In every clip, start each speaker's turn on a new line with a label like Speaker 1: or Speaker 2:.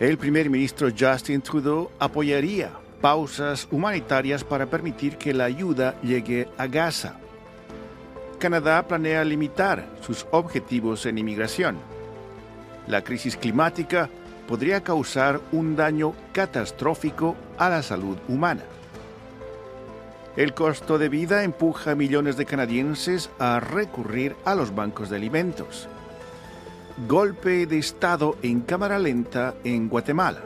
Speaker 1: El primer ministro Justin Trudeau apoyaría pausas humanitarias para permitir que la ayuda llegue a Gaza. Canadá planea limitar sus objetivos en inmigración. La crisis climática podría causar un daño catastrófico a la salud humana. El costo de vida empuja a millones de canadienses a recurrir a los bancos de alimentos. Golpe de Estado en cámara lenta en Guatemala.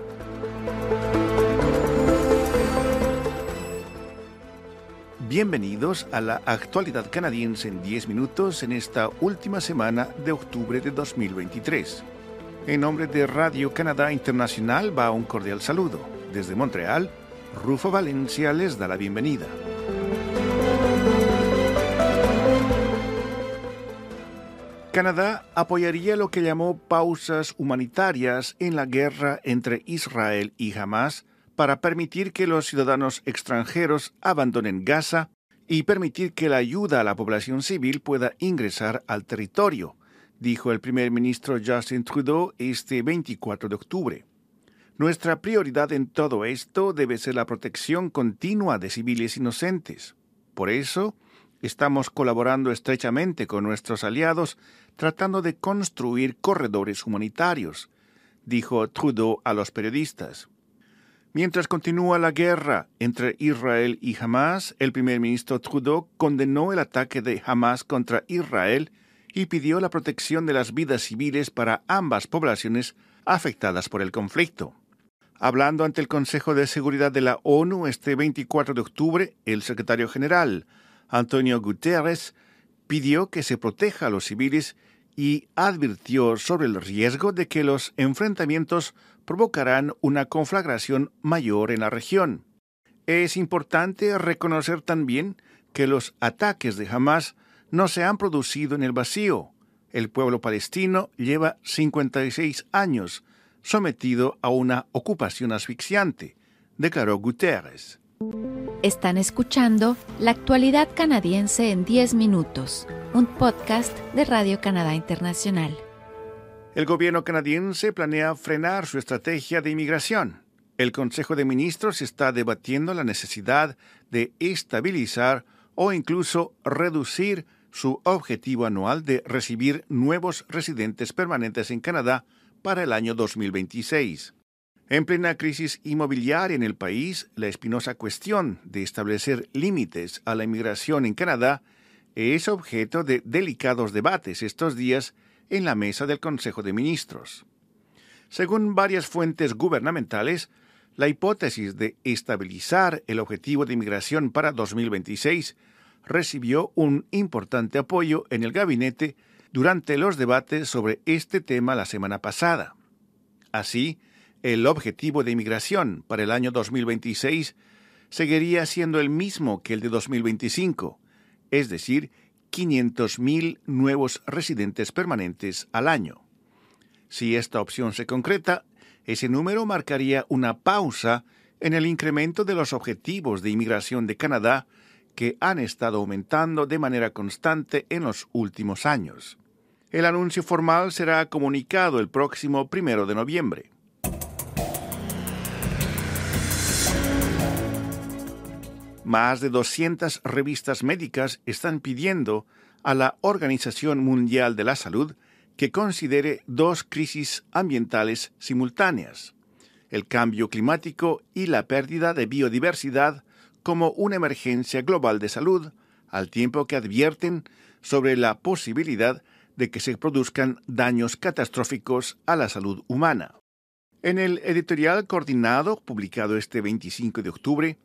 Speaker 1: Bienvenidos a la actualidad canadiense en 10 minutos en esta última semana de octubre de 2023. En nombre de Radio Canadá Internacional va un cordial saludo. Desde Montreal, Rufo Valencia les da la bienvenida. Canadá apoyaría lo que llamó pausas humanitarias en la guerra entre Israel y Hamas para permitir que los ciudadanos extranjeros abandonen Gaza y permitir que la ayuda a la población civil pueda ingresar al territorio, dijo el primer ministro Justin Trudeau este 24 de octubre. Nuestra prioridad en todo esto debe ser la protección continua de civiles inocentes. Por eso, estamos colaborando estrechamente con nuestros aliados tratando de construir corredores humanitarios, dijo Trudeau a los periodistas. Mientras continúa la guerra entre Israel y Hamas, el primer ministro Trudeau condenó el ataque de Hamas contra Israel y pidió la protección de las vidas civiles para ambas poblaciones afectadas por el conflicto. Hablando ante el Consejo de Seguridad de la ONU este 24 de octubre, el secretario general, Antonio Guterres, pidió que se proteja a los civiles y advirtió sobre el riesgo de que los enfrentamientos provocarán una conflagración mayor en la región. Es importante reconocer también que los ataques de Hamas no se han producido en el vacío. El pueblo palestino lleva 56 años sometido a una ocupación asfixiante, declaró Guterres.
Speaker 2: Están escuchando La actualidad canadiense en 10 minutos, un podcast de Radio Canadá Internacional.
Speaker 1: El gobierno canadiense planea frenar su estrategia de inmigración. El Consejo de Ministros está debatiendo la necesidad de estabilizar o incluso reducir su objetivo anual de recibir nuevos residentes permanentes en Canadá para el año 2026. En plena crisis inmobiliaria en el país, la espinosa cuestión de establecer límites a la inmigración en Canadá es objeto de delicados debates estos días en la mesa del Consejo de Ministros. Según varias fuentes gubernamentales, la hipótesis de estabilizar el objetivo de inmigración para 2026 recibió un importante apoyo en el gabinete durante los debates sobre este tema la semana pasada. Así, el objetivo de inmigración para el año 2026 seguiría siendo el mismo que el de 2025, es decir, 500.000 nuevos residentes permanentes al año. Si esta opción se concreta, ese número marcaría una pausa en el incremento de los objetivos de inmigración de Canadá que han estado aumentando de manera constante en los últimos años. El anuncio formal será comunicado el próximo primero de noviembre. Más de 200 revistas médicas están pidiendo a la Organización Mundial de la Salud que considere dos crisis ambientales simultáneas, el cambio climático y la pérdida de biodiversidad como una emergencia global de salud, al tiempo que advierten sobre la posibilidad de que se produzcan daños catastróficos a la salud humana. En el editorial coordinado publicado este 25 de octubre,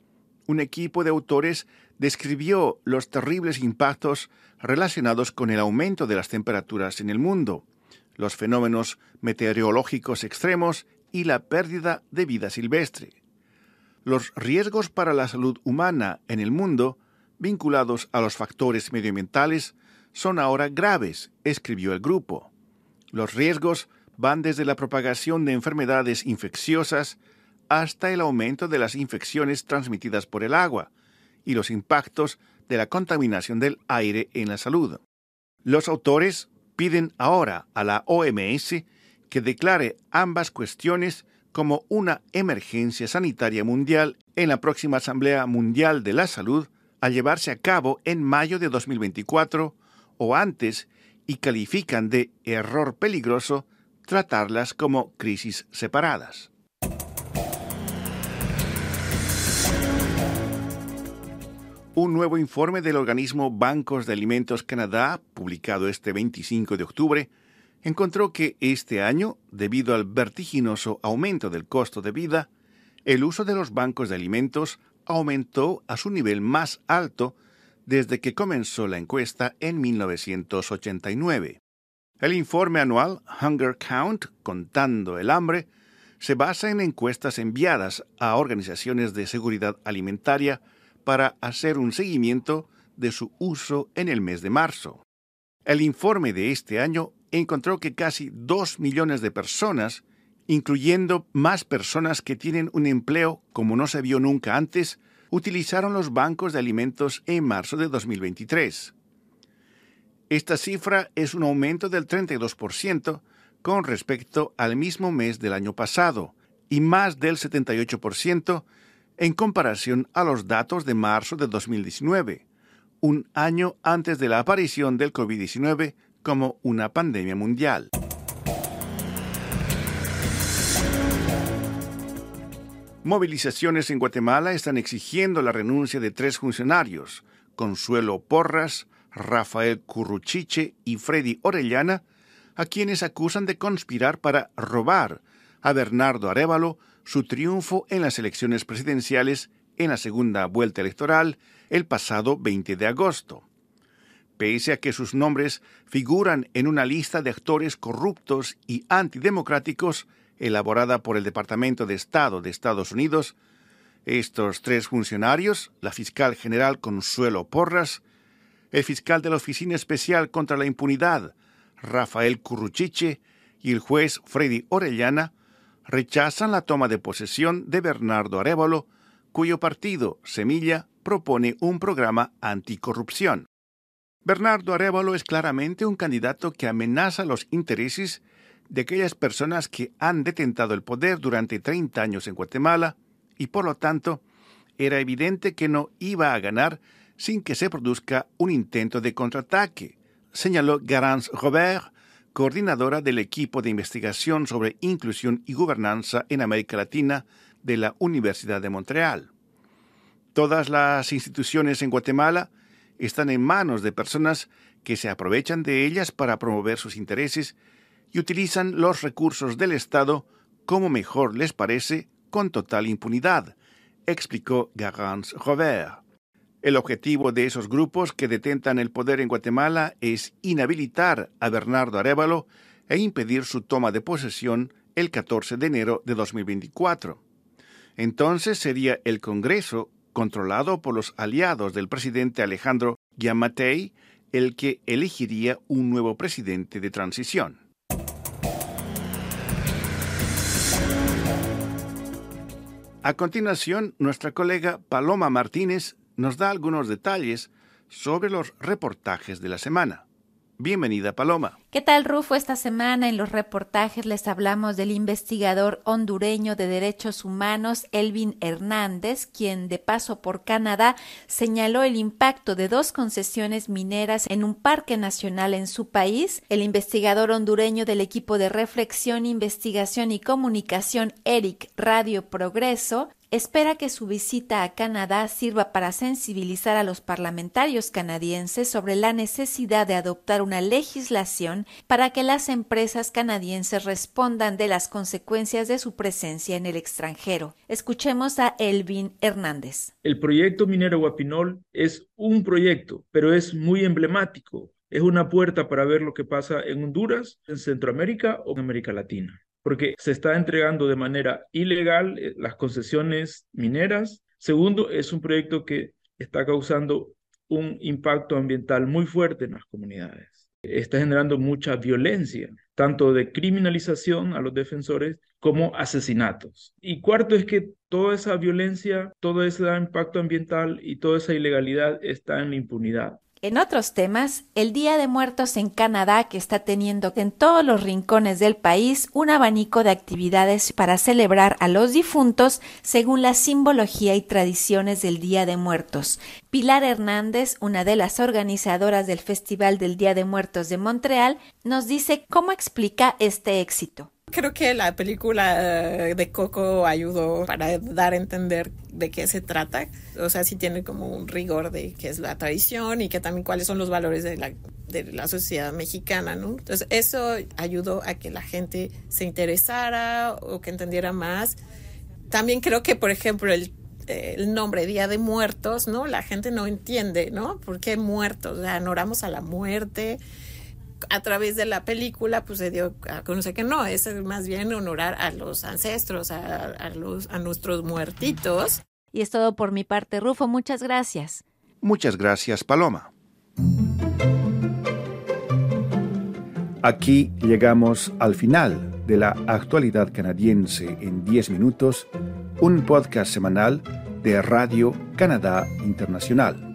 Speaker 1: un equipo de autores describió los terribles impactos relacionados con el aumento de las temperaturas en el mundo, los fenómenos meteorológicos extremos y la pérdida de vida silvestre. Los riesgos para la salud humana en el mundo, vinculados a los factores medioambientales, son ahora graves, escribió el grupo. Los riesgos van desde la propagación de enfermedades infecciosas hasta el aumento de las infecciones transmitidas por el agua y los impactos de la contaminación del aire en la salud. Los autores piden ahora a la OMS que declare ambas cuestiones como una emergencia sanitaria mundial en la próxima Asamblea Mundial de la Salud a llevarse a cabo en mayo de 2024 o antes y califican de error peligroso tratarlas como crisis separadas. Un nuevo informe del organismo Bancos de Alimentos Canadá, publicado este 25 de octubre, encontró que este año, debido al vertiginoso aumento del costo de vida, el uso de los bancos de alimentos aumentó a su nivel más alto desde que comenzó la encuesta en 1989. El informe anual Hunger Count, Contando el Hambre, se basa en encuestas enviadas a organizaciones de seguridad alimentaria para hacer un seguimiento de su uso en el mes de marzo. El informe de este año encontró que casi dos millones de personas, incluyendo más personas que tienen un empleo como no se vio nunca antes, utilizaron los bancos de alimentos en marzo de 2023. Esta cifra es un aumento del 32% con respecto al mismo mes del año pasado y más del 78% en comparación a los datos de marzo de 2019, un año antes de la aparición del COVID-19 como una pandemia mundial. Movilizaciones en Guatemala están exigiendo la renuncia de tres funcionarios, Consuelo Porras, Rafael Curruchiche y Freddy Orellana, a quienes acusan de conspirar para robar a Bernardo Arevalo su triunfo en las elecciones presidenciales en la segunda vuelta electoral el pasado 20 de agosto. Pese a que sus nombres figuran en una lista de actores corruptos y antidemocráticos elaborada por el Departamento de Estado de Estados Unidos, estos tres funcionarios, la fiscal general Consuelo Porras, el fiscal de la Oficina Especial contra la Impunidad, Rafael Curruchiche, y el juez Freddy Orellana, rechazan la toma de posesión de Bernardo Arevalo, cuyo partido, Semilla, propone un programa anticorrupción. Bernardo Arevalo es claramente un candidato que amenaza los intereses de aquellas personas que han detentado el poder durante 30 años en Guatemala y por lo tanto era evidente que no iba a ganar sin que se produzca un intento de contraataque, señaló Garance Robert, coordinadora del equipo de investigación sobre inclusión y gobernanza en América Latina de la Universidad de Montreal. Todas las instituciones en Guatemala están en manos de personas que se aprovechan de ellas para promover sus intereses y utilizan los recursos del Estado como mejor les parece con total impunidad, explicó Garance Robert. El objetivo de esos grupos que detentan el poder en Guatemala es inhabilitar a Bernardo Arevalo e impedir su toma de posesión el 14 de enero de 2024. Entonces sería el Congreso controlado por los aliados del presidente Alejandro Giammattei, el que elegiría un nuevo presidente de transición. A continuación, nuestra colega Paloma Martínez nos da algunos detalles sobre los reportajes de la semana. Bienvenida, Paloma.
Speaker 2: ¿Qué tal, Rufo? Esta semana en los reportajes les hablamos del investigador hondureño de derechos humanos Elvin Hernández, quien de paso por Canadá señaló el impacto de dos concesiones mineras en un parque nacional en su país. El investigador hondureño del equipo de reflexión, investigación y comunicación Eric Radio Progreso espera que su visita a Canadá sirva para sensibilizar a los parlamentarios canadienses sobre la necesidad de adoptar una legislación para que las empresas canadienses respondan de las consecuencias de su presencia en el extranjero. Escuchemos a Elvin Hernández.
Speaker 3: El proyecto minero Guapinol es un proyecto, pero es muy emblemático. Es una puerta para ver lo que pasa en Honduras, en Centroamérica o en América Latina porque se está entregando de manera ilegal eh, las concesiones mineras. Segundo, es un proyecto que está causando un impacto ambiental muy fuerte en las comunidades. Está generando mucha violencia, tanto de criminalización a los defensores como asesinatos. Y cuarto es que toda esa violencia, todo ese impacto ambiental y toda esa ilegalidad está en la impunidad.
Speaker 2: En otros temas, el Día de Muertos en Canadá, que está teniendo en todos los rincones del país un abanico de actividades para celebrar a los difuntos según la simbología y tradiciones del Día de Muertos. Pilar Hernández, una de las organizadoras del Festival del Día de Muertos de Montreal, nos dice cómo explica este éxito.
Speaker 4: Creo que la película eh, de Coco ayudó para dar a entender de qué se trata. O sea, sí tiene como un rigor de qué es la tradición y que también cuáles son los valores de la, de la sociedad mexicana, ¿no? Entonces, eso ayudó a que la gente se interesara o que entendiera más. También creo que, por ejemplo, el nombre Día de Muertos, ¿no? La gente no entiende, ¿no? ¿Por qué muertos? O sea, honoramos a la muerte a través de la película pues se dio a conocer que no, es más bien honorar a los ancestros, a, los, a nuestros muertitos.
Speaker 2: Y es todo por mi parte, Rufo, muchas gracias.
Speaker 1: Muchas gracias, Paloma. Aquí llegamos al final de la actualidad canadiense en 10 minutos, un podcast semanal de Radio Canadá Internacional.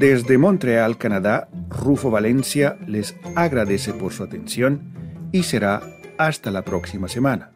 Speaker 1: Desde Montreal, Canadá, Rufo Valencia les agradece por su atención y será hasta la próxima semana.